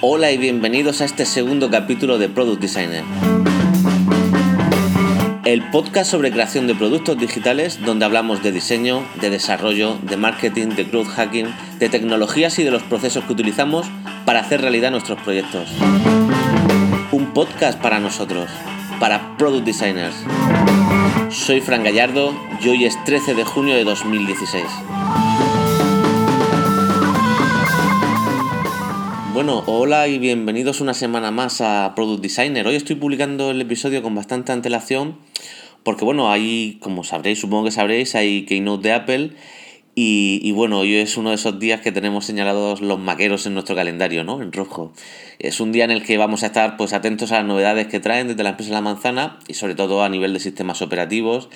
Hola y bienvenidos a este segundo capítulo de Product Designer. El podcast sobre creación de productos digitales donde hablamos de diseño, de desarrollo, de marketing, de growth hacking, de tecnologías y de los procesos que utilizamos para hacer realidad nuestros proyectos. Un podcast para nosotros, para Product Designers. Soy Fran Gallardo y hoy es 13 de junio de 2016. Bueno, hola y bienvenidos una semana más a Product Designer. Hoy estoy publicando el episodio con bastante antelación porque bueno, hay, como sabréis, supongo que sabréis, hay Keynote de Apple y, bueno, hoy es uno de esos días que tenemos señalados los maqueros en nuestro calendario, ¿no? En rojo. Es un día en el que vamos a estar pues atentos a las novedades que traen desde la empresa La Manzana y sobre todo a nivel de sistemas operativos.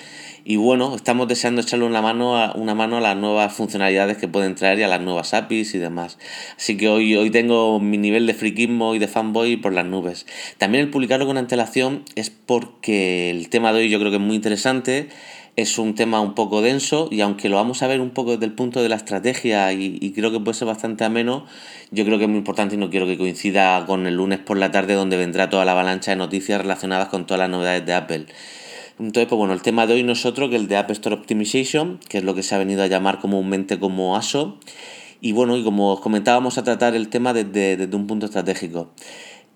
Y bueno, estamos deseando echarle una mano a, una mano a las nuevas funcionalidades que pueden traer y a las nuevas APIs y demás. Así que hoy, hoy tengo mi nivel de friquismo y de fanboy por las nubes. También el publicarlo con antelación es porque el tema de hoy yo creo que es muy interesante es un tema un poco denso y aunque lo vamos a ver un poco desde el punto de la estrategia y, creo que puede ser bastante ameno, yo creo que es muy importante y no quiero que coincida con el lunes por la tarde donde vendrá toda la avalancha de noticias relacionadas con todas las novedades de Apple. Entonces, pues bueno, el tema de hoy no es que el de App Store Optimization, que es lo que se ha venido a llamar comúnmente como ASO. Y bueno, y como os comentábamos a tratar el tema desde, desde un punto estratégico.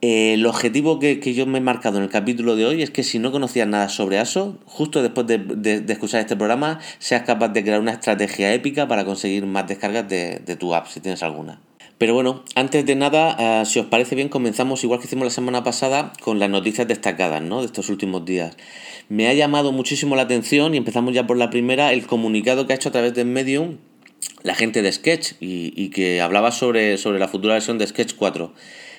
Eh, el objetivo que, yo me he marcado en el capítulo de hoy es que si no conocías nada sobre ASO, justo después de, escuchar este programa, seas capaz de crear una estrategia épica para conseguir más descargas de, tu app, si tienes alguna. Pero bueno, antes de nada, eh, si os parece bien, comenzamos igual que hicimos la semana pasada con las noticias destacadas ¿no? de estos últimos días. Me ha llamado muchísimo la atención y empezamos ya por la primera, el comunicado que ha hecho a través de Medium la gente de Sketch y, y que hablaba sobre, sobre la futura versión de Sketch 4.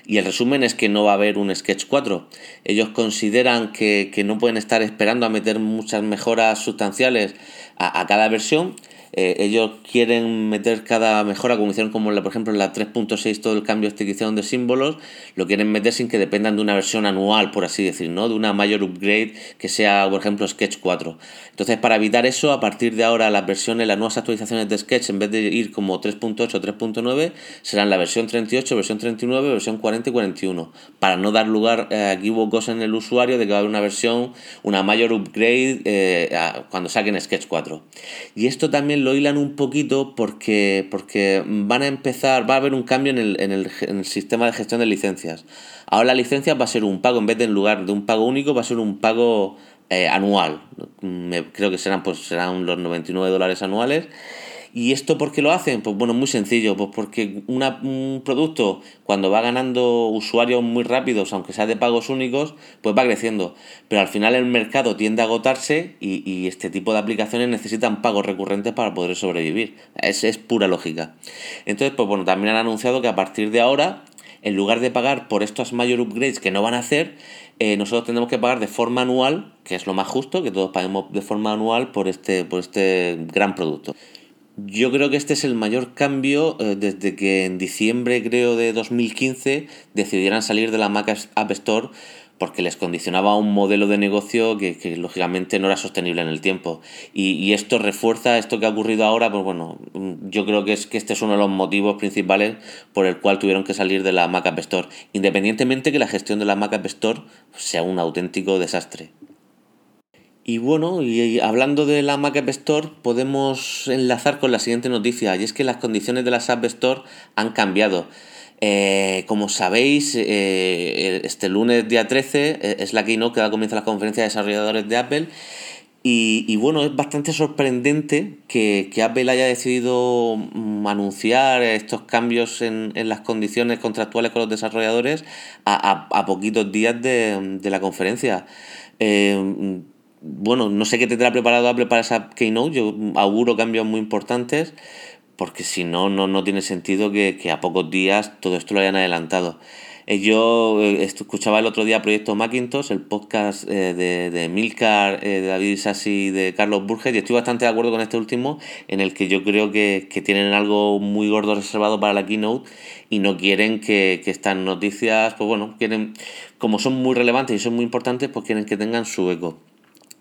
Y el resumen es que no va a haber un Sketch 4. Ellos consideran que, no pueden estar esperando a meter muchas mejoras sustanciales a, a cada versión eh, ellos quieren meter cada mejora, como hicieron como la, por ejemplo en la 3.6 todo el cambio de hicieron de símbolos, lo quieren meter sin que dependan de una versión anual, por así decir, ¿no? De una mayor upgrade que sea, por ejemplo, Sketch 4. Entonces, para evitar eso, a partir de ahora las versiones, las nuevas actualizaciones de Sketch, en vez de ir como 3.8 o 3.9, serán la versión 38, versión 39, versión 40 y 41, para no dar lugar a equívocos en el usuario de que va a haber una versión, una mayor upgrade eh, cuando saquen Sketch 4. Y esto también lo hilan un poquito porque, porque van a empezar, va a haber un cambio en el, en, el, en el, sistema de gestión de licencias. Ahora la licencia va a ser un pago, en vez de en lugar de un pago único, va a ser un pago eh, anual. creo que serán, pues, serán los 99 dólares anuales ¿Y esto por qué lo hacen? Pues bueno, muy sencillo, pues porque un producto cuando va ganando usuarios muy rápidos, aunque sea de pagos únicos, pues va creciendo. Pero al final el mercado tiende a agotarse y, este tipo de aplicaciones necesitan pagos recurrentes para poder sobrevivir. Es, es pura lógica. Entonces, pues bueno, también han anunciado que a partir de ahora, en lugar de pagar por estos mayor upgrades que no van a hacer, eh, nosotros tendremos que pagar de forma anual, que es lo más justo, que todos paguemos de forma anual por este, por este gran producto. Yo creo que este es el mayor cambio eh, desde que en diciembre, creo, de 2015 decidieran salir de la Mac App Store porque les condicionaba un modelo de negocio que, lógicamente no era sostenible en el tiempo. Y, esto refuerza esto que ha ocurrido ahora, pues bueno, yo creo que es que este es uno de los motivos principales por el cual tuvieron que salir de la Mac App Store, independientemente que la gestión de la Mac App Store sea un auténtico desastre. Y bueno, y hablando de la Mac App Store, podemos enlazar con la siguiente noticia, y es que las condiciones de la App Store han cambiado. Eh, como sabéis, eh, este lunes día 13 eh, es la keynote que da comienzo a la conferencia de desarrolladores de Apple. Y, bueno, es bastante sorprendente que, Apple haya decidido mm, anunciar estos cambios en, las condiciones contractuales con los desarrolladores a, poquitos días de, de la conferencia bueno, no sé qué tendrá preparado Apple para esa Keynote, yo auguro cambios muy importantes, porque si no, no, tiene sentido que, a pocos días todo esto lo hayan adelantado. Eh, yo eh, escuchaba el otro día Proyecto Macintosh, el podcast eh, de, de Milcar, de David Sassi y de Carlos Burges, y estoy bastante de acuerdo con este último, en el que yo creo que, tienen algo muy gordo reservado para la keynote y no quieren que, que estas noticias, pues bueno, quieren, como son muy relevantes y son muy importantes, pues quieren que tengan su eco.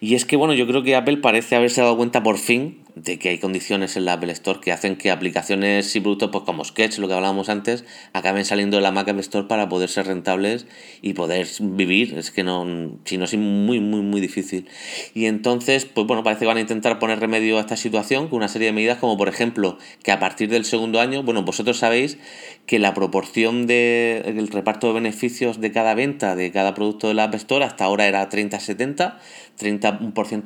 Y es que, bueno, yo creo que Apple parece haberse dado cuenta por fin de que hay condiciones en la Apple Store que hacen que aplicaciones y productos pues como Sketch, lo que hablábamos antes, acaben saliendo de la Mac App Store para poder ser rentables y poder vivir. Es que no, si no es muy, muy, muy difícil. Y entonces, pues bueno, parece que van a intentar poner remedio a esta situación con una serie de medidas como por ejemplo que a partir del segundo año, bueno, vosotros sabéis que la proporción del reparto de beneficios de cada venta de cada producto de la App Store hasta ahora era 30-70 30%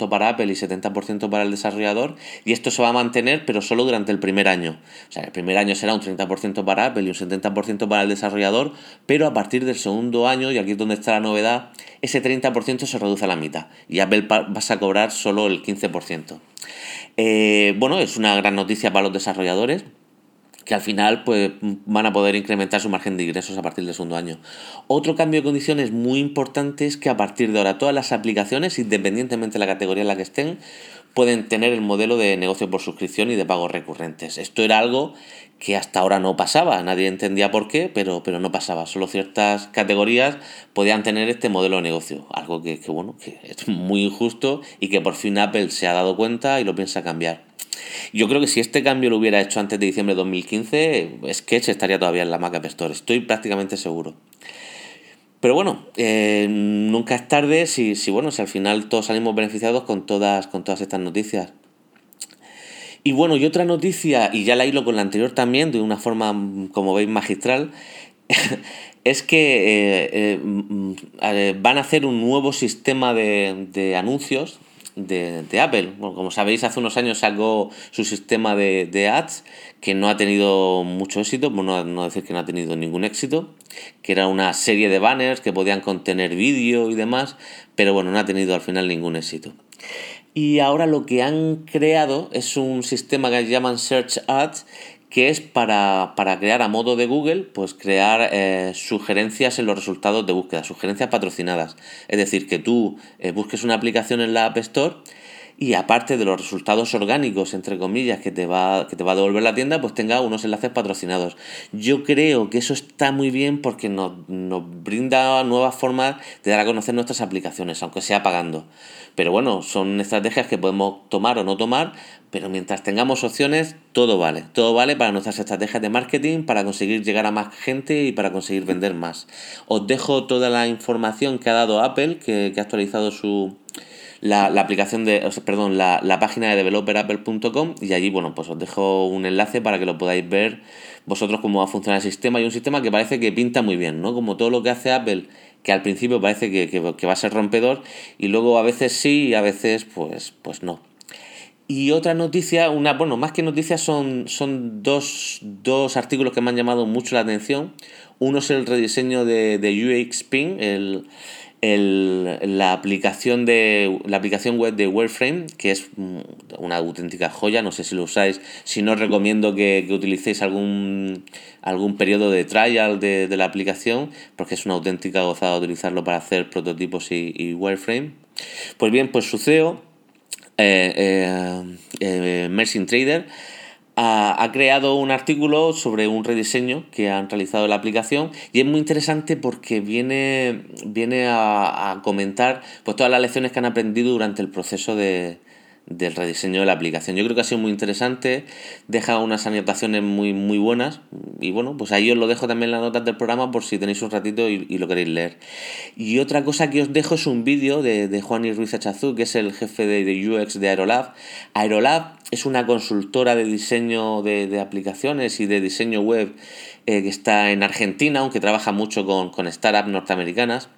para Apple y 70% para el desarrollador, y esto se va a mantener, pero solo durante el primer año. O sea, el primer año será un 30% para Apple y un 70% para el desarrollador, pero a partir del segundo año, y aquí es donde está la novedad, ese 30% se reduce a la mitad, y Apple vas a cobrar solo el 15%. Eh, bueno, es una gran noticia para los desarrolladores que al final pues, van a poder incrementar su margen de ingresos a partir del segundo año. Otro cambio de condiciones muy importante es que a partir de ahora todas las aplicaciones, independientemente de la categoría en la que estén, pueden tener el modelo de negocio por suscripción y de pagos recurrentes. Esto era algo que hasta ahora no pasaba, nadie entendía por qué, pero, pero no pasaba. Solo ciertas categorías podían tener este modelo de negocio, algo que, que, bueno, que es muy injusto y que por fin Apple se ha dado cuenta y lo piensa cambiar. Yo creo que si este cambio lo hubiera hecho antes de diciembre de 2015, Sketch estaría todavía en la Mac App Store, estoy prácticamente seguro. Pero bueno, eh, nunca es tarde si, si, bueno, si al final todos salimos beneficiados con todas, con todas estas noticias. Y bueno, y otra noticia, y ya la hilo con la anterior también, de una forma, como veis, magistral, es que eh, eh, mm, van a hacer un nuevo sistema de, de anuncios de, Apple. como sabéis, hace unos años sacó su sistema de, ads que no ha tenido mucho éxito, por no, decir que no ha tenido ningún éxito, que era una serie de banners que podían contener vídeo y demás, pero bueno, no ha tenido al final ningún éxito. Y ahora lo que han creado es un sistema que llaman Search Ads, que es para, crear a modo de Google, pues crear eh, sugerencias en los resultados de búsqueda, sugerencias patrocinadas. Es decir, que tú eh, busques una aplicación en la App Store y aparte de los resultados orgánicos, entre comillas, que te va, que te va a devolver la tienda, pues tenga unos enlaces patrocinados. Yo creo que eso está muy bien porque nos, nos brinda nuevas formas de dar a conocer nuestras aplicaciones, aunque sea pagando. Pero bueno, son estrategias que podemos tomar o no tomar, pero mientras tengamos opciones, todo vale. Todo vale para nuestras estrategias de marketing, para conseguir llegar a más gente y para conseguir vender más. Os dejo toda la información que ha dado Apple, que, que ha actualizado su, la, aplicación de, perdón, la, la página de developerapple.com y allí, bueno, pues os dejo un enlace para que lo podáis ver vosotros cómo va a funcionar el sistema y un sistema que parece que pinta muy bien, ¿no? Como todo lo que hace Apple, que al principio parece que, que, va a ser rompedor y luego a veces sí y a veces pues, pues no. Y otra noticia, una, bueno, más que noticias son, son dos, dos artículos que me han llamado mucho la atención. Uno es el rediseño de, de UXPing, el, el, la, aplicación de, la aplicación web de Wireframe, que es una auténtica joya, no sé si lo usáis, si no os recomiendo que, utilicéis algún, algún periodo de trial de, la aplicación, porque es una auténtica gozada utilizarlo para hacer prototipos y, Wireframe. Pues bien, pues su CEO, eh, eh, eh Trader, ha, creado un artículo sobre un rediseño que han realizado la aplicación y es muy interesante porque viene, viene a, a comentar pues, todas las lecciones que han aprendido durante el proceso de, del rediseño de la aplicación. Yo creo que ha sido muy interesante, deja unas anotaciones muy, muy buenas y bueno, pues ahí os lo dejo también en las notas del programa por si tenéis un ratito y, lo queréis leer. Y otra cosa que os dejo es un vídeo de, de Juan y Ruiz Achazú, que es el jefe de, UX de Aerolab. Aerolab es una consultora de diseño de, aplicaciones y de diseño web eh, que está en Argentina, aunque trabaja mucho con, con startups norteamericanas.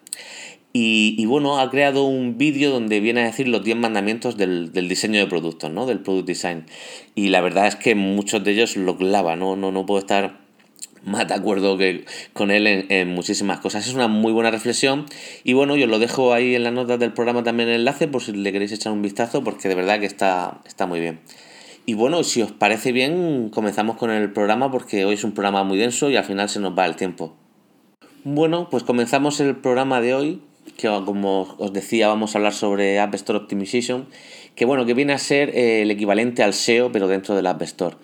Y, bueno, ha creado un vídeo donde viene a decir los 10 mandamientos del, diseño de productos, ¿no? Del product design. Y la verdad es que muchos de ellos lo clava, ¿no? No, no puedo estar más de acuerdo que con él en, muchísimas cosas. Es una muy buena reflexión. Y bueno, yo lo dejo ahí en las notas del programa también el enlace por si le queréis echar un vistazo, porque de verdad que está, está muy bien. Y bueno, si os parece bien, comenzamos con el programa porque hoy es un programa muy denso y al final se nos va el tiempo. Bueno, pues comenzamos el programa de hoy que como os decía vamos a hablar sobre App Store Optimization, que bueno, que viene a ser eh, el equivalente al SEO pero dentro del App Store.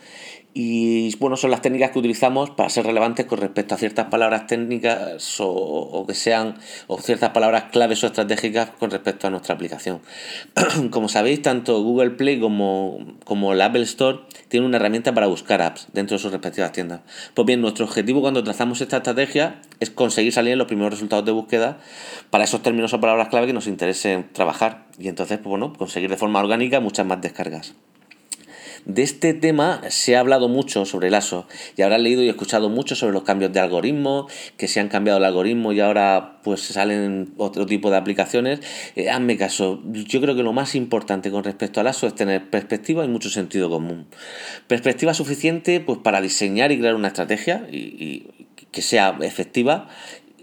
Y bueno, son las técnicas que utilizamos para ser relevantes con respecto a ciertas palabras técnicas o, que sean, o ciertas palabras claves o estratégicas con respecto a nuestra aplicación. como sabéis, tanto Google Play como, como el Apple Store tienen una herramienta para buscar apps dentro de sus respectivas tiendas. Pues bien, nuestro objetivo cuando trazamos esta estrategia es conseguir salir en los primeros resultados de búsqueda para esos términos o palabras clave que nos interesen trabajar y entonces, pues bueno, conseguir de forma orgánica muchas más descargas. De este tema se ha hablado mucho sobre el ASO y habrás leído y escuchado mucho sobre los cambios de algoritmo, que se han cambiado el algoritmo y ahora pues salen otro tipo de aplicaciones. Eh, hazme caso, yo creo que lo más importante con respecto al ASO es tener perspectiva y mucho sentido común. Perspectiva suficiente pues para diseñar y crear una estrategia y que sea efectiva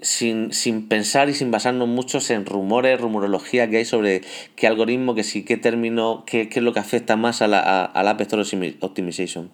sin, sin, pensar y sin basarnos mucho en rumores, rumorología que hay sobre qué algoritmo, qué sí, qué término, qué, qué es lo que afecta más a la, a, la App Store Optimization.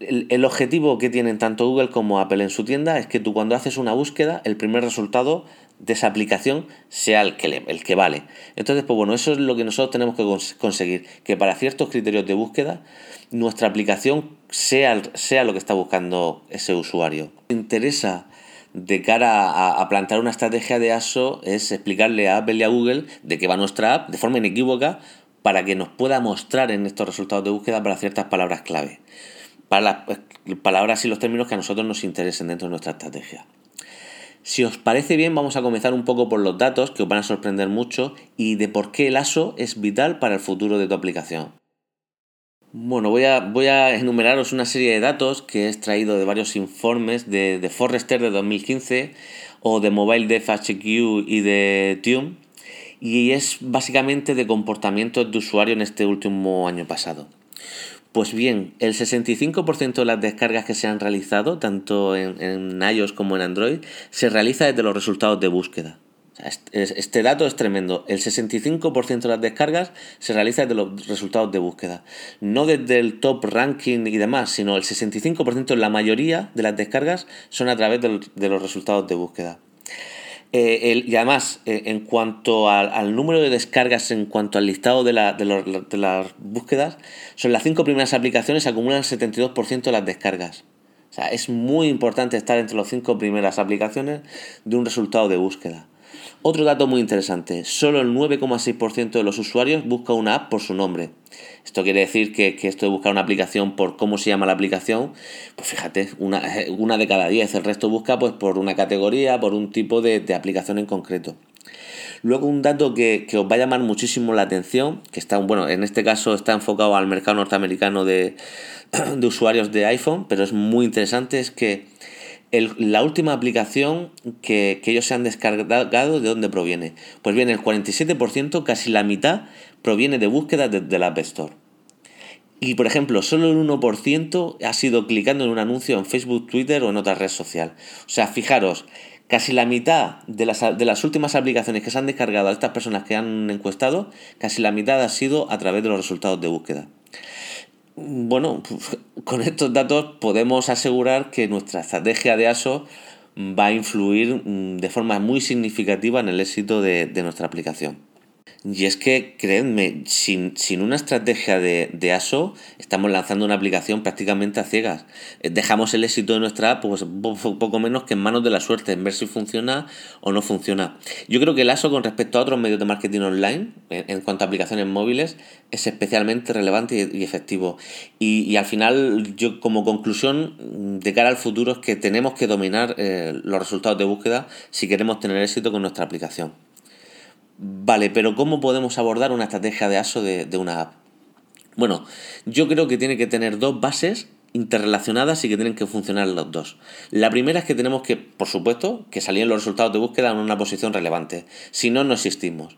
El, el, objetivo que tienen tanto Google como Apple en su tienda es que tú cuando haces una búsqueda, el primer resultado de esa aplicación sea el que, el que vale. Entonces, pues bueno, eso es lo que nosotros tenemos que conseguir, que para ciertos criterios de búsqueda, nuestra aplicación sea, sea lo que está buscando ese usuario. interesa de cara a, plantear una estrategia de ASO es explicarle a Apple y a Google de qué va nuestra app de forma inequívoca para que nos pueda mostrar en estos resultados de búsqueda para ciertas palabras clave, para las eh, palabras y los términos que a nosotros nos interesen dentro de nuestra estrategia. Si os parece bien, vamos a comenzar un poco por los datos que os van a sorprender mucho y de por qué el ASO es vital para el futuro de tu aplicación. Bueno, voy a, voy a enumeraros una serie de datos que he extraído de varios informes de, de Forrester de 2015 o de Mobile Dev HQ y de Tune y es básicamente de comportamiento de usuario en este último año pasado. Pues bien, el 65% de las descargas que se han realizado, tanto en, en iOS como en Android, se realiza desde los resultados de búsqueda. Este dato es tremendo. El 65% de las descargas se realiza desde los resultados de búsqueda. No desde el top ranking y demás, sino el 65% la mayoría de las descargas son a través de los resultados de búsqueda. Eh, y además, eh, en cuanto al, número de descargas, en cuanto al listado de, de, las búsquedas, son las cinco primeras aplicaciones acumulan el 72% de las descargas. O sea, es muy importante estar entre las cinco primeras aplicaciones de un resultado de búsqueda. Otro dato muy interesante, solo el 9,6% de los usuarios busca una app por su nombre. Esto quiere decir que, esto de buscar una aplicación por cómo se llama la aplicación, pues fíjate, una, una de cada 10, el resto busca pues por una categoría, por un tipo de, aplicación en concreto. Luego un dato que, que, os va a llamar muchísimo la atención, que está, bueno, en este caso está enfocado al mercado norteamericano de, de usuarios de iPhone, pero es muy interesante, es que la última aplicación que, ellos se han descargado, ¿de dónde proviene? Pues bien, el 47%, casi la mitad, proviene de búsquedas de, la App Store. Y por ejemplo, solo el 1% ha sido clicando en un anuncio en Facebook, Twitter o en otra red social. O sea, fijaros, casi la mitad de las, de las últimas aplicaciones que se han descargado a estas personas que han encuestado, casi la mitad ha sido a través de los resultados de búsqueda. Bueno, con estos datos podemos asegurar que nuestra estrategia de ASO va a influir mm, de forma muy significativa en el éxito de, de nuestra aplicación. Y es que, creedme, sin, una estrategia de, ASO, estamos lanzando una aplicación prácticamente a ciegas. Eh, dejamos el éxito de nuestra app pues, poco menos que en manos de la suerte, en ver si funciona o no funciona. Yo creo que el ASO con respecto a otros medios de marketing online, en, cuanto a aplicaciones móviles, es especialmente relevante y, efectivo. Y, al final, yo como conclusión, de cara al futuro, es que tenemos que dominar eh, los resultados de búsqueda si queremos tener éxito con nuestra aplicación. Vale, pero ¿cómo podemos abordar una estrategia de ASO de, una app? Bueno, yo creo que tiene que tener dos bases interrelacionadas y que tienen que funcionar los dos. La primera es que tenemos que, por supuesto, que salgan los resultados de búsqueda en una posición relevante. Si no, no existimos.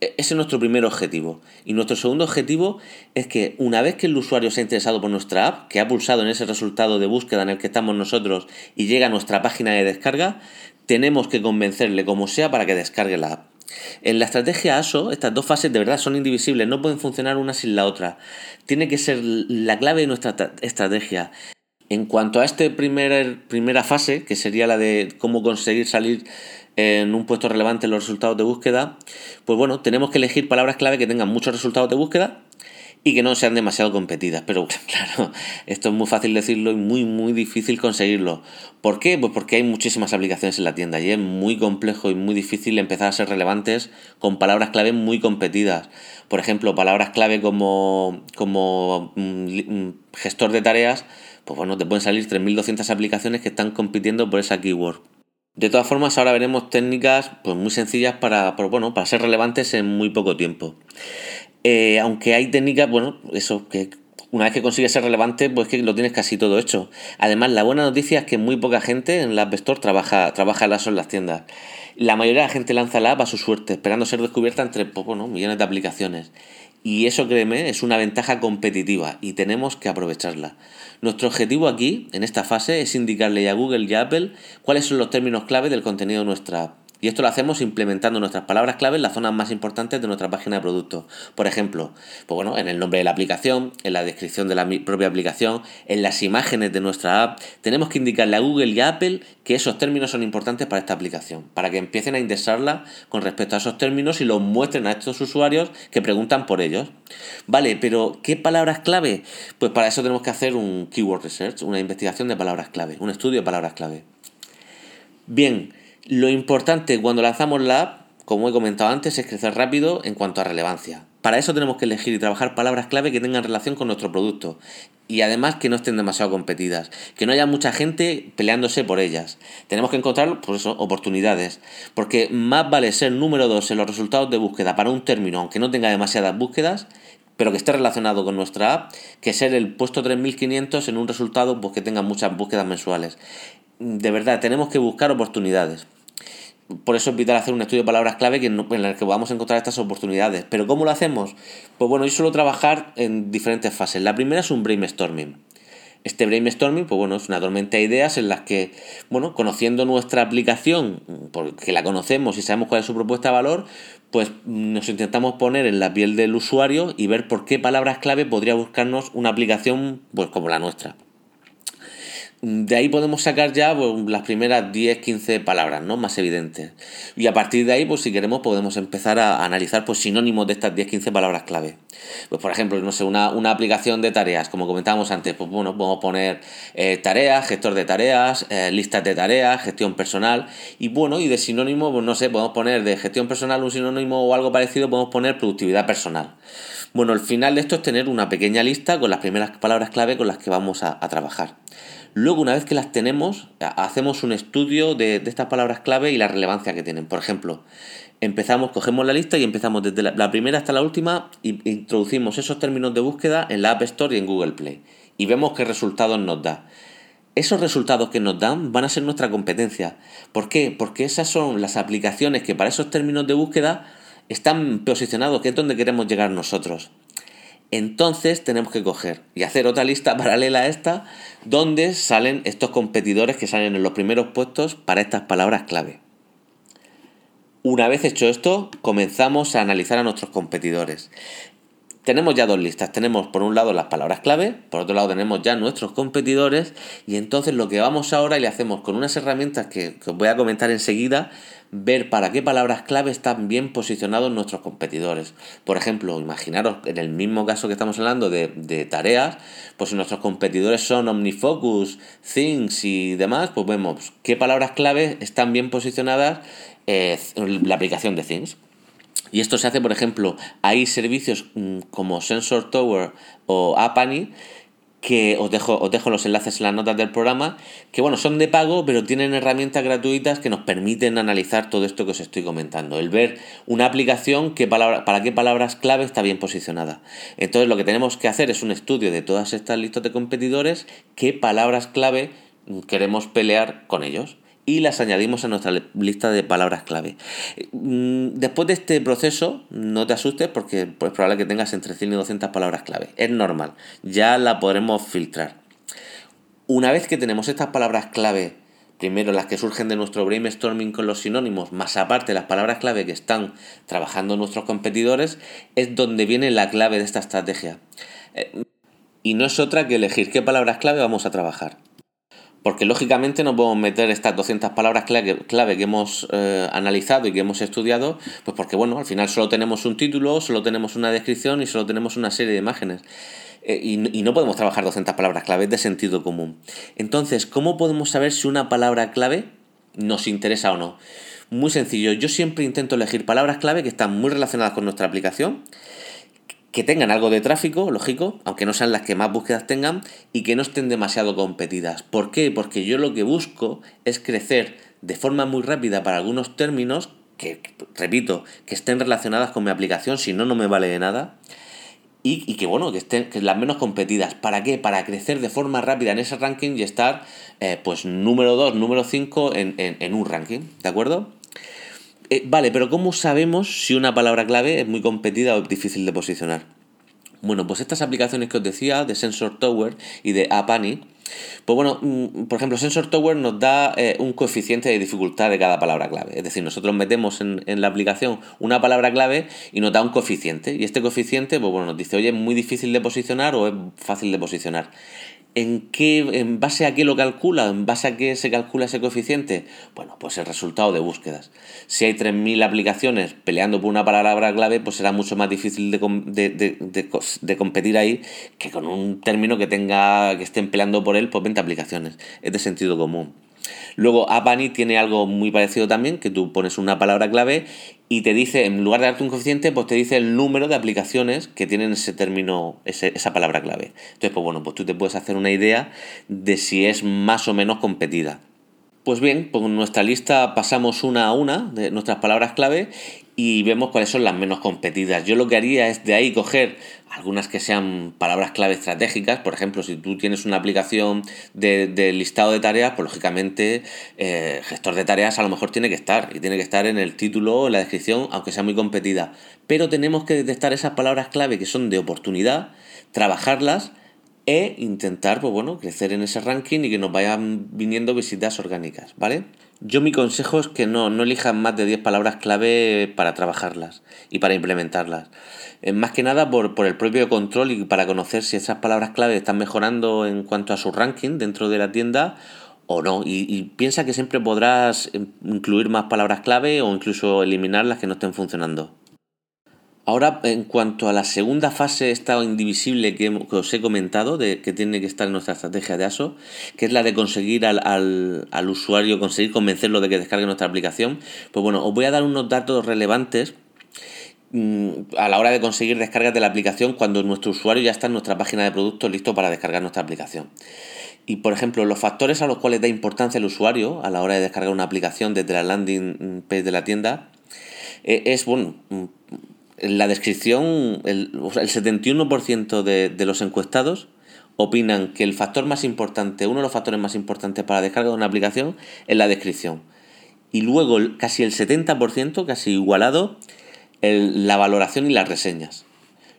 E, ese es nuestro primer objetivo. Y nuestro segundo objetivo es que una vez que el usuario se ha interesado por nuestra app, que ha pulsado en ese resultado de búsqueda en el que estamos nosotros y llega a nuestra página de descarga, tenemos que convencerle como sea para que descargue la app. En la estrategia ASO, estas dos fases de verdad son indivisibles, no pueden funcionar una sin la otra. Tiene que ser la clave de nuestra estrategia. En cuanto a esta primera fase, que sería la de cómo conseguir salir en un puesto relevante en los resultados de búsqueda, pues bueno, tenemos que elegir palabras clave que tengan muchos resultados de búsqueda y que no sean demasiado competidas. Pero claro, esto es muy fácil decirlo y muy, muy difícil conseguirlo. ¿Por qué? Pues porque hay muchísimas aplicaciones en la tienda y es muy complejo y muy difícil empezar a ser relevantes con palabras clave muy competidas. Por ejemplo, palabras clave como, como mm, mm, gestor de tareas, pues bueno, te pueden salir 3.200 aplicaciones que están compitiendo por esa keyword. De todas formas, ahora veremos técnicas pues, muy sencillas para, bueno, para ser relevantes en muy poco tiempo. Eh, aunque hay técnicas, bueno, eso, que una vez que consigues ser relevante, pues que lo tienes casi todo hecho. Además, la buena noticia es que muy poca gente en la App Store trabaja, trabaja el ASO en las tiendas. La mayoría de la gente lanza la app a su suerte, esperando ser descubierta entre pues, bueno, millones de aplicaciones. Y eso, créeme, es una ventaja competitiva y tenemos que aprovecharla. Nuestro objetivo aquí, en esta fase, es indicarle a Google y a Apple cuáles son los términos clave del contenido de nuestra app y esto lo hacemos implementando nuestras palabras clave en las zonas más importantes de nuestra página de producto. Por ejemplo, pues bueno, en el nombre de la aplicación, en la descripción de la propia aplicación, en las imágenes de nuestra app, tenemos que indicarle a Google y a Apple que esos términos son importantes para esta aplicación, para que empiecen a indexarla con respecto a esos términos y los muestren a estos usuarios que preguntan por ellos. Vale, pero ¿qué palabras clave? Pues para eso tenemos que hacer un keyword research, una investigación de palabras clave, un estudio de palabras clave. Bien, lo importante cuando lanzamos la app, como he comentado antes, es crecer rápido en cuanto a relevancia. Para eso tenemos que elegir y trabajar palabras clave que tengan relación con nuestro producto y además que no estén demasiado competidas, que no haya mucha gente peleándose por ellas. Tenemos que encontrar por eso, oportunidades, porque más vale ser número 2 en los resultados de búsqueda para un término, aunque no tenga demasiadas búsquedas, pero que esté relacionado con nuestra app, que ser el puesto 3500 en un resultado pues, que tenga muchas búsquedas mensuales. De verdad, tenemos que buscar oportunidades por eso es vital hacer un estudio de palabras clave que en el que podamos encontrar estas oportunidades. ¿Pero cómo lo hacemos? Pues bueno, yo suelo trabajar en diferentes fases. La primera es un brainstorming. Este brainstorming, pues bueno, es una tormenta de ideas en las que, bueno, conociendo nuestra aplicación, porque la conocemos y sabemos cuál es su propuesta de valor, pues nos intentamos poner en la piel del usuario y ver por qué palabras clave podría buscarnos una aplicación pues como la nuestra de ahí podemos sacar ya pues, las primeras 10, 15 palabras, ¿no? Más evidentes. Y a partir de ahí, pues si queremos, podemos empezar a analizar pues, sinónimos de estas 10, 15 palabras clave. Pues por ejemplo, no sé, una, aplicación de tareas, como comentábamos antes, pues bueno, podemos poner eh, tareas, gestor de tareas, eh, listas de tareas, gestión personal. Y bueno, y de sinónimo, pues no sé, podemos poner de gestión personal un sinónimo o algo parecido, podemos poner productividad personal. Bueno, el final de esto es tener una pequeña lista con las primeras palabras clave con las que vamos a trabajar. Luego, una vez que las tenemos, hacemos un estudio de, estas palabras clave y la relevancia que tienen. Por ejemplo, empezamos, cogemos la lista y empezamos desde la, primera hasta la última e introducimos esos términos de búsqueda en la App Store y en Google Play. Y vemos qué resultados nos da. Esos resultados que nos dan van a ser nuestra competencia. ¿Por qué? Porque esas son las aplicaciones que para esos términos de búsqueda están posicionados, que es donde queremos llegar nosotros entonces tenemos que coger y hacer otra lista paralela a esta donde salen estos competidores que salen en los primeros puestos para estas palabras clave. Una vez hecho esto, comenzamos a analizar a nuestros competidores. Tenemos ya dos listas. Tenemos por un lado las palabras clave, por otro lado tenemos ya nuestros competidores y entonces lo que vamos ahora y le hacemos con unas herramientas que, os voy a comentar enseguida, ver para qué palabras clave están bien posicionados nuestros competidores. Por ejemplo, imaginaros en el mismo caso que estamos hablando de, tareas, pues si nuestros competidores son OmniFocus, Things y demás, pues vemos qué palabras clave están bien posicionadas eh, la aplicación de Things. Y esto se hace, por ejemplo, hay servicios mm, como Sensor Tower o Apani que os dejo, os dejo los enlaces en las notas del programa, que bueno, son de pago, pero tienen herramientas gratuitas que nos permiten analizar todo esto que os estoy comentando. El ver una aplicación para qué palabras clave está bien posicionada. Entonces lo que tenemos que hacer es un estudio de todas estas listas de competidores, qué palabras clave queremos pelear con ellos y las añadimos a nuestra lista de palabras clave. Mm, después de este proceso, no te asustes porque es probable que tengas entre 100 y 200 palabras clave. Es normal, ya la podremos filtrar. Una vez que tenemos estas palabras clave, primero las que surgen de nuestro brainstorming con los sinónimos, más aparte las palabras clave que están trabajando nuestros competidores, es donde viene la clave de esta estrategia. Eh, y no es otra que elegir qué palabras clave vamos a trabajar. Porque lógicamente no podemos meter estas 200 palabras clave, que hemos eh, analizado y que hemos estudiado, pues porque bueno, al final solo tenemos un título, solo tenemos una descripción y solo tenemos una serie de imágenes. Eh, y, y, no podemos trabajar 200 palabras clave de sentido común. Entonces, ¿cómo podemos saber si una palabra clave nos interesa o no? Muy sencillo, yo siempre intento elegir palabras clave que están muy relacionadas con nuestra aplicación que tengan algo de tráfico, lógico, aunque no sean las que más búsquedas tengan, y que no estén demasiado competidas. ¿Por qué? Porque yo lo que busco es crecer de forma muy rápida para algunos términos que, repito, que estén relacionadas con mi aplicación, si no, no me vale de nada. Y, que bueno, que estén que las menos competidas. ¿Para qué? Para crecer de forma rápida en ese ranking y estar eh, pues número 2, número 5 en, en un ranking. ¿De acuerdo? Eh, vale, pero ¿cómo sabemos si una palabra clave es muy competida o difícil de posicionar? Bueno, pues estas aplicaciones que os decía, de Sensor Tower y de Apani, pues bueno, mm, por ejemplo, Sensor Tower nos da eh, un coeficiente de dificultad de cada palabra clave. Es decir, nosotros metemos en, en, la aplicación una palabra clave y nos da un coeficiente. Y este coeficiente, pues bueno, nos dice, oye, es muy difícil de posicionar o es fácil de posicionar. ¿En, qué, ¿En base a qué lo calcula? ¿En base a qué se calcula ese coeficiente? Bueno, pues el resultado de búsquedas. Si hay 3.000 aplicaciones peleando por una palabra clave, pues será mucho más difícil de, competir ahí que con un término que tenga que estén peleando por él por 20 aplicaciones. Es de sentido común. Luego Apani tiene algo muy parecido también, que tú pones una palabra clave y te dice, en lugar de darte un coeficiente, pues te dice el número de aplicaciones que tienen ese término, esa palabra clave. Entonces, pues bueno, pues tú te puedes hacer una idea de si es más o menos competida. Pues bien, pues en nuestra lista pasamos una a una de nuestras palabras clave y vemos cuáles son las menos competidas. Yo lo que haría es de ahí coger algunas que sean palabras clave estratégicas. Por ejemplo, si tú tienes una aplicación de, listado de tareas, pues lógicamente eh, gestor de tareas a lo mejor tiene que estar y tiene que estar en el título, en la descripción, aunque sea muy competida. Pero tenemos que detectar esas palabras clave que son de oportunidad, trabajarlas e intentar, pues bueno, crecer en ese ranking y que nos vayan viniendo visitas orgánicas, ¿vale? Yo mi consejo es que no, no elijan más de 10 palabras clave para trabajarlas y para implementarlas. Eh, más que nada por, por, el propio control y para conocer si esas palabras clave están mejorando en cuanto a su ranking dentro de la tienda o no. Y, y, piensa que siempre podrás incluir más palabras clave o incluso eliminar las que no estén funcionando. Ahora, en cuanto a la segunda fase, esta indivisible que, os he comentado, de, que tiene que estar en nuestra estrategia de ASO, que es la de conseguir al, al, usuario, conseguir convencerlo de que descargue nuestra aplicación, pues bueno, os voy a dar unos datos relevantes mm, a la hora de conseguir descargas de la aplicación cuando nuestro usuario ya está en nuestra página de productos listo para descargar nuestra aplicación. Y por ejemplo, los factores a los cuales da importancia el usuario a la hora de descargar una aplicación desde la landing page de la tienda eh, es, bueno, en la descripción, el, el 71% de, de los encuestados opinan que el factor más importante, uno de los factores más importantes para descargar una aplicación es la descripción. Y luego casi el 70%, casi igualado, la valoración y las reseñas.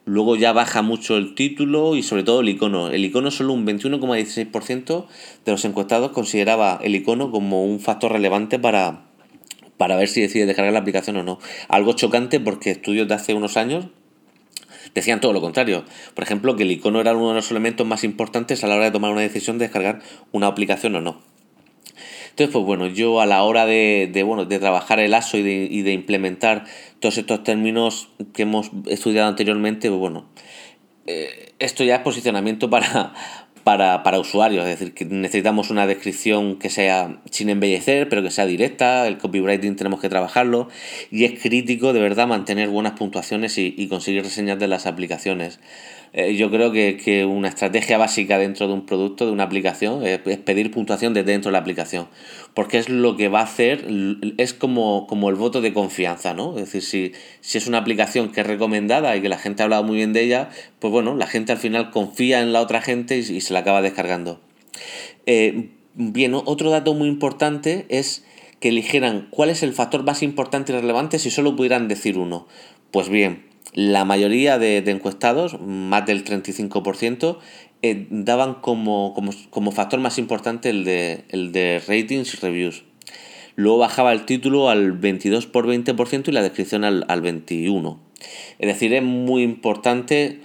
Luego ya baja mucho el título y sobre todo el icono. El icono solo un 21,16% de los encuestados consideraba el icono como un factor relevante para, para ver si decide descargar la aplicación o no. Algo chocante porque estudios de hace unos años decían todo lo contrario. Por ejemplo, que el icono era uno de los elementos más importantes a la hora de tomar una decisión de descargar una aplicación o no. Entonces, pues bueno, yo a la hora de, bueno, de trabajar el ASO y de, y de, implementar todos estos términos que hemos estudiado anteriormente, pues bueno, eh, esto ya es posicionamiento para, para, para usuarios, es decir, que necesitamos una descripción que sea sin embellecer, pero que sea directa, el copywriting tenemos que trabajarlo. Y es crítico de verdad mantener buenas puntuaciones y, y conseguir reseñas de las aplicaciones. Eh, yo creo que, una estrategia básica dentro de un producto, de una aplicación, es, pedir puntuación desde dentro de la aplicación. Porque es lo que va a hacer, es como, como el voto de confianza, ¿no? Es decir, si, si es una aplicación que es recomendada y que la gente ha hablado muy bien de ella, pues bueno, la gente al final confía en la otra gente y, se la acaba descargando. Eh, bien, otro dato muy importante es que eligieran cuál es el factor más importante y relevante si solo pudieran decir uno. Pues bien, la mayoría de, encuestados, más del 35%, eh, daban como, factor más importante el de, el de ratings y reviews. Luego bajaba el título al 22 por 20% y la descripción al, al 21%. Es decir, es muy importante,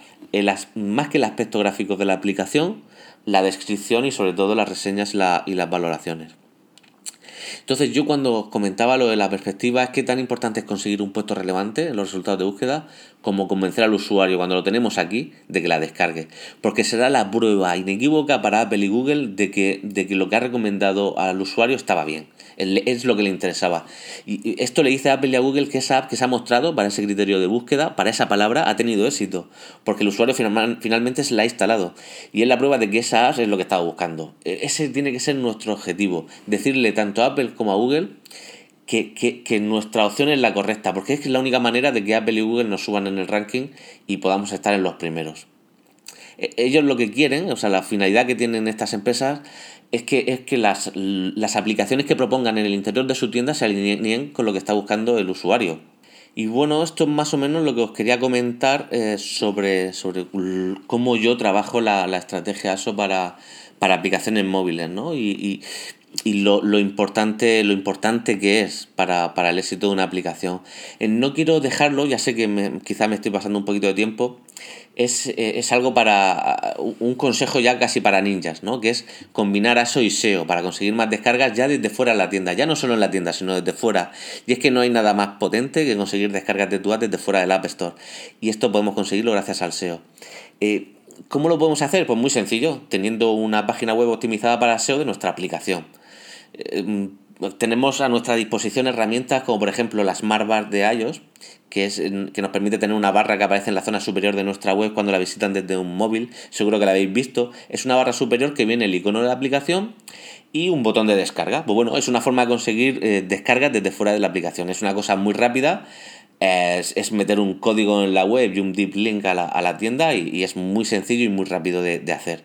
más que el aspecto gráfico de la aplicación, la descripción y sobre todo las reseñas y las valoraciones. Entonces yo cuando comentaba lo de la perspectiva es que tan importante es conseguir un puesto relevante en los resultados de búsqueda como convencer al usuario cuando lo tenemos aquí de que la descargue. Porque será la prueba inequívoca para Apple y Google de que, de que lo que ha recomendado al usuario estaba bien es lo que le interesaba. Y esto le dice a Apple y a Google que esa app que se ha mostrado para ese criterio de búsqueda, para esa palabra, ha tenido éxito, porque el usuario finalmente se la ha instalado. Y es la prueba de que esa app es lo que estaba buscando. E, ese tiene que ser nuestro objetivo, decirle tanto a Apple como a Google que, que, nuestra opción es la correcta, porque es la única manera de que Apple y Google nos suban en el ranking y podamos estar en los primeros. E, ellos lo que quieren, o sea, la finalidad que tienen estas empresas es que, es que las, las aplicaciones que propongan en el interior de su tienda se alineen con lo que está buscando el usuario. Y bueno, esto es más o menos lo que os quería comentar eh, sobre, sobre cómo yo trabajo la, la estrategia ASO para, para aplicaciones móviles, ¿no? Y, lo, lo, importante, lo importante que es para, para el éxito de una aplicación. Eh, no quiero dejarlo, ya sé que me, quizá me estoy pasando un poquito de tiempo, es, eh, es, algo para un consejo ya casi para ninjas, ¿no? Que es combinar ASO y SEO para conseguir más descargas ya desde fuera de la tienda, ya no solo en la tienda, sino desde fuera. Y es que no hay nada más potente que conseguir descargas de tu app desde fuera del App Store. Y esto podemos conseguirlo gracias al SEO. Eh, ¿Cómo lo podemos hacer? Pues muy sencillo, teniendo una página web optimizada para SEO de nuestra aplicación. Eh, tenemos a nuestra disposición herramientas como por ejemplo las Smart de iOS, que, es, que nos permite tener una barra que aparece en la zona superior de nuestra web cuando la visitan desde un móvil. Seguro que la habéis visto. Es una barra superior que viene el icono de la aplicación y un botón de descarga. Pues bueno, es una forma de conseguir eh, descargas desde fuera de la aplicación. Es una cosa muy rápida. Es, meter un código en la web y un deep link a la, tienda y, es muy sencillo y muy rápido de, de hacer.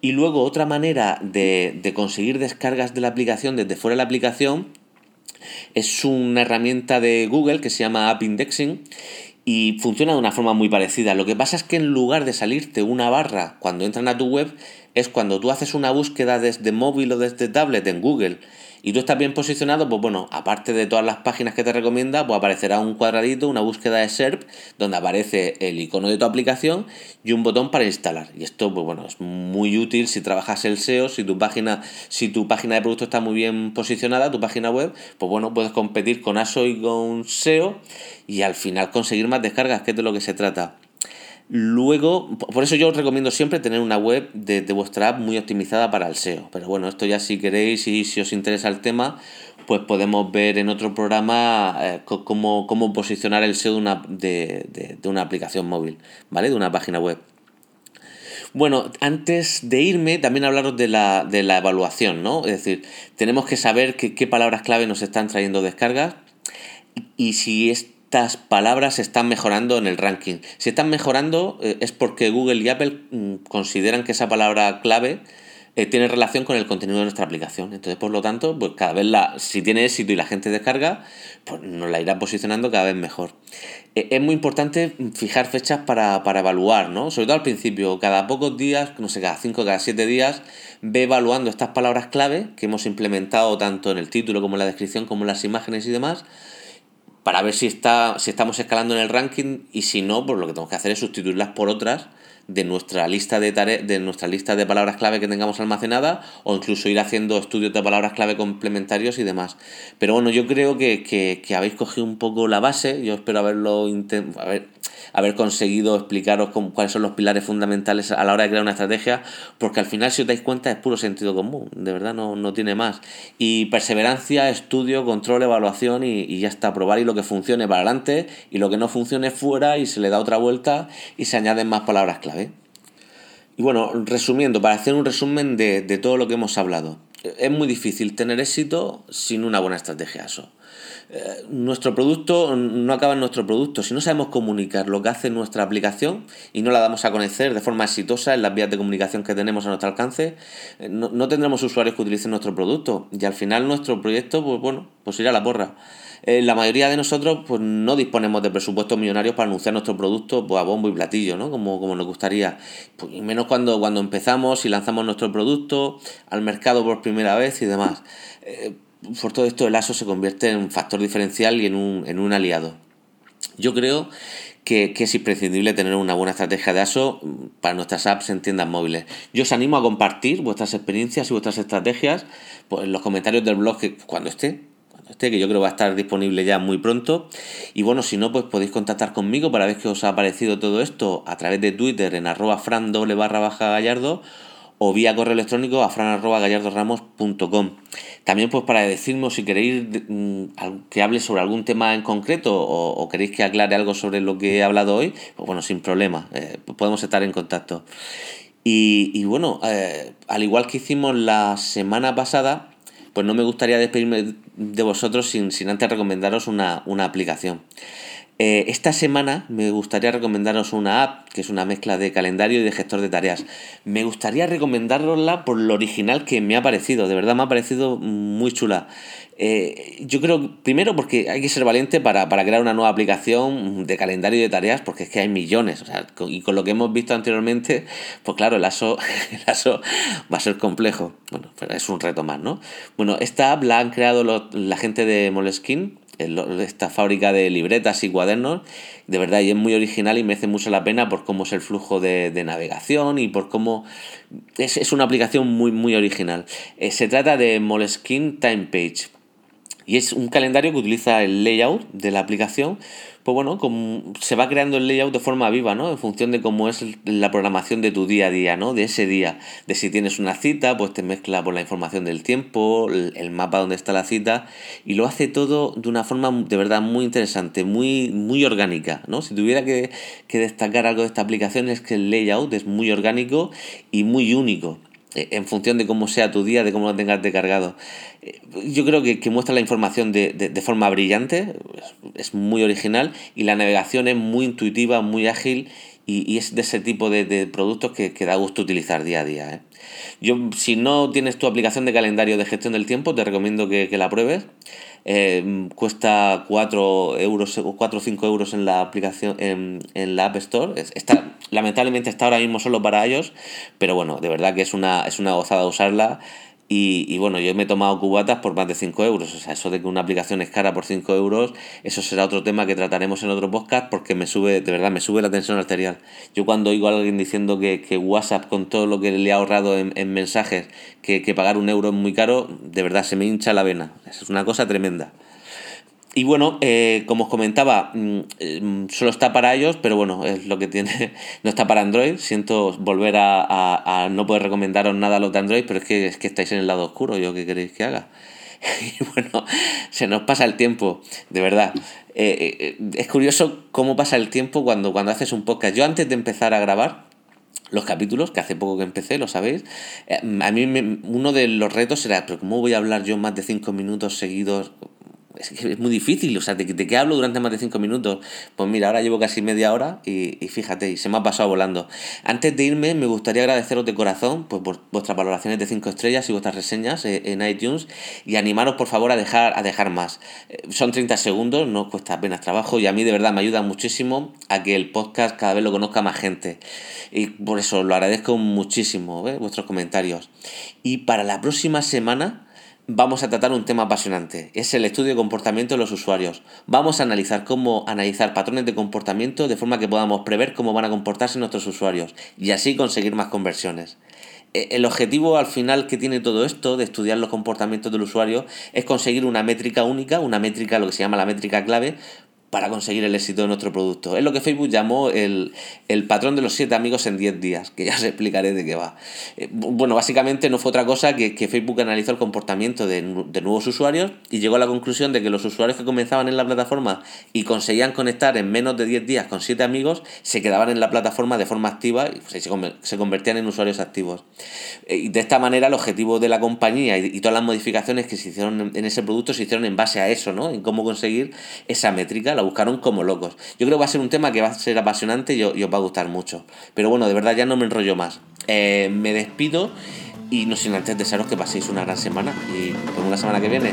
Y luego otra manera de, de conseguir descargas de la aplicación desde fuera de la aplicación es una herramienta de Google que se llama App Indexing y funciona de una forma muy parecida. Lo que pasa es que en lugar de salirte una barra cuando entran a tu web, es cuando tú haces una búsqueda desde móvil o desde tablet en Google y tú estás bien posicionado, pues bueno, aparte de todas las páginas que te recomienda, pues aparecerá un cuadradito, una búsqueda de SERP, donde aparece el icono de tu aplicación y un botón para instalar. Y esto, pues bueno, es muy útil si trabajas el SEO, si tu página, si tu página de producto está muy bien posicionada, tu página web, pues bueno, puedes competir con ASO y con SEO y al final conseguir más descargas, que es de lo que se trata. Luego, por eso yo os recomiendo siempre tener una web de, vuestra app muy optimizada para el SEO. Pero bueno, esto ya si queréis y si os interesa el tema, pues podemos ver en otro programa eh, cómo, posicionar el SEO de una, de, una aplicación móvil, ¿vale? De una página web. Bueno, antes de irme, también hablaros de la, de la evaluación, ¿no? Es decir, tenemos que saber qué palabras clave nos están trayendo descargas y si es estas palabras están mejorando en el ranking. Si están mejorando eh, es porque Google y Apple mm, consideran que esa palabra clave eh, tiene relación con el contenido de nuestra aplicación. Entonces, por lo tanto, pues cada vez la, si tiene éxito y la gente descarga, pues nos la irá posicionando cada vez mejor. Eh, es muy importante fijar fechas para, para, evaluar, ¿no? Sobre todo al principio, cada pocos días, no sé, cada 5, cada 7 días, ve evaluando estas palabras clave que hemos implementado tanto en el título como en la descripción, como en las imágenes y demás para ver si, está, si estamos escalando en el ranking y si no, pues lo que tenemos que hacer es sustituirlas por otras de nuestra lista de de nuestra lista de palabras clave que tengamos almacenada o incluso ir haciendo estudios de palabras clave complementarios y demás. Pero bueno, yo creo que, que, habéis cogido un poco la base, yo espero haberlo haber, haber conseguido explicaros cuáles son los pilares fundamentales a la hora de crear una estrategia, porque al final si os dais cuenta es puro sentido común, de verdad no, no tiene más. Y perseverancia, estudio, control, evaluación y, y ya está, probar y lo que funcione para adelante y lo que no funcione fuera y se le da otra vuelta y se añaden más palabras clave. Y bueno, resumiendo, para hacer un resumen de, todo lo que hemos hablado, es muy difícil tener éxito sin una buena estrategia eso. Eh, nuestro producto no acaba en nuestro producto. Si no sabemos comunicar lo que hace nuestra aplicación y no la damos a conocer de forma exitosa en las vías de comunicación que tenemos a nuestro alcance, eh, no, no tendremos usuarios que utilicen nuestro producto y al final nuestro proyecto, pues bueno, pues irá a la porra. Eh, la mayoría de nosotros pues, no disponemos de presupuestos millonarios para anunciar nuestro producto pues, a bombo y platillo, ¿no? Como, como nos gustaría. Pues, y menos cuando, cuando empezamos y lanzamos nuestro producto al mercado por primera vez y demás. Por todo esto, el ASO se convierte en un factor diferencial y en un, en un aliado. Yo creo que, es imprescindible tener una buena estrategia de ASO para nuestras apps en tiendas móviles. Yo os animo a compartir vuestras experiencias y vuestras estrategias pues, en los comentarios del blog que, cuando esté, esté, que yo creo va a estar disponible ya muy pronto. Y bueno, si no, pues podéis contactar conmigo para ver qué os ha parecido todo esto a través de Twitter en arroba fran barra baja gallardo o vía correo electrónico a fran.gallardoramos.com. También pues para decirme si queréis mm, que hable sobre algún tema en concreto o, queréis que aclare algo sobre lo que he hablado hoy, pues bueno, sin problema, eh, podemos estar en contacto. Y, bueno, eh, al igual que hicimos la semana pasada, pues no me gustaría despedirme de vosotros sin, sin antes recomendaros una, una aplicación. Eh, esta semana me gustaría recomendaros una app que es una mezcla de calendario y de gestor de tareas. Me gustaría recomendarosla por lo original que me ha parecido, de verdad me ha parecido muy chula. Eh, yo creo, primero porque hay que ser valiente para, crear una nueva aplicación de calendario de tareas, porque es que hay millones. y con lo que hemos visto anteriormente, pues claro, el ASO, el ASO va a ser complejo. Bueno, es un reto más, ¿no? Bueno, esta app la han creado la gente de Moleskine esta fábrica de libretas y cuadernos, de verdad, y es muy original y merece mucho la pena por cómo es el flujo de, navegación y por cómo es, es, una aplicación muy, muy original. Eh, se trata de Moleskine Time Page y es un calendario que utiliza el layout de la aplicación pues bueno, como se va creando el layout de forma viva, ¿no? En función de cómo es la programación de tu día a día, ¿no? De ese día. De si tienes una cita, pues te mezcla por la información del tiempo, el, mapa donde está la cita, y lo hace todo de una forma de verdad muy interesante, muy, muy orgánica, ¿no? Si tuviera que, que destacar algo de esta aplicación es que el layout es muy orgánico y muy único. Eh, en función de cómo sea tu día, de cómo lo tengas de cargado. Eh, yo creo que, muestra la información de, de, forma brillante, es, muy original y la navegación es muy intuitiva, muy ágil y, es de ese tipo de, productos que, da gusto utilizar día a día. ¿eh? Yo, si no tienes tu aplicación de calendario de gestión del tiempo, te recomiendo que, que la pruebes. Eh, cuesta 4 euros o 4 o 5 euros en la aplicación en, en, la App Store. Está, lamentablemente está ahora mismo solo para ellos, pero bueno, de verdad que es una, es una gozada usarla. Y, y, bueno, yo me he tomado cubatas por más de 5 euros. O sea, eso de que una aplicación es cara por 5 euros, eso será otro tema que trataremos en otro podcast porque me sube, de verdad, me sube la tensión arterial. Yo cuando oigo a alguien diciendo que, que WhatsApp con todo lo que le ha ahorrado en, en mensajes, que, que pagar un euro es muy caro, de verdad se me hincha la vena. Es una cosa tremenda. Y bueno, eh, como os comentaba, mm, mm, solo está para ellos, pero bueno, es lo que tiene. No está para Android. Siento volver a, no poder recomendaros nada a los de Android, pero es que, es que estáis en el lado oscuro. ¿Yo qué queréis que haga? Y bueno, se nos pasa el tiempo, de verdad. Eh, eh, es curioso cómo pasa el tiempo cuando, cuando haces un podcast. Yo antes de empezar a grabar, los capítulos, que hace poco que empecé, lo sabéis. A mí uno de los retos era, pero ¿cómo voy a hablar yo más de cinco minutos seguidos es es muy difícil, o sea, ¿de, ¿de, qué hablo durante más de cinco minutos? Pues mira, ahora llevo casi media hora y, y, fíjate, y se me ha pasado volando. Antes de irme, me gustaría agradeceros de corazón pues, por vuestras valoraciones de cinco estrellas y vuestras reseñas eh, en iTunes y animaros por favor a dejar, a dejar más. Eh, son 30 segundos, no cuesta apenas trabajo y a mí de verdad me ayuda muchísimo a que el podcast cada vez lo conozca más gente. Y por eso lo agradezco muchísimo, ¿eh? vuestros comentarios. Y para la próxima semana vamos a tratar un tema apasionante, es el estudio de comportamiento de los usuarios. Vamos a analizar cómo analizar patrones de comportamiento de forma que podamos prever cómo van a comportarse nuestros usuarios y así conseguir más conversiones. E, el objetivo al final que tiene todo esto de estudiar los comportamientos del usuario es conseguir una métrica única, una métrica, lo que se llama la métrica clave, para conseguir el éxito de nuestro producto. Es lo que Facebook llamó el, patrón de los siete amigos en 10 días, que ya os explicaré de qué va. Eh, bueno, básicamente no fue otra cosa que, que Facebook analizó el comportamiento de, nuevos usuarios y llegó a la conclusión de que los usuarios que comenzaban en la plataforma y conseguían conectar en menos de 10 días con siete amigos, se quedaban en la plataforma de forma activa y se, convertían en usuarios activos. Eh, y de esta manera el objetivo de la compañía y, todas las modificaciones que se hicieron en, ese producto se hicieron en base a eso, ¿no? En cómo conseguir esa métrica, la buscaron como locos. Yo creo que va a ser un tema que va a ser apasionante y, os va a gustar mucho. Pero bueno, de verdad ya no me enrollo más. Eh, me despido y no sin antes desearos que paséis una gran semana y por una semana que viene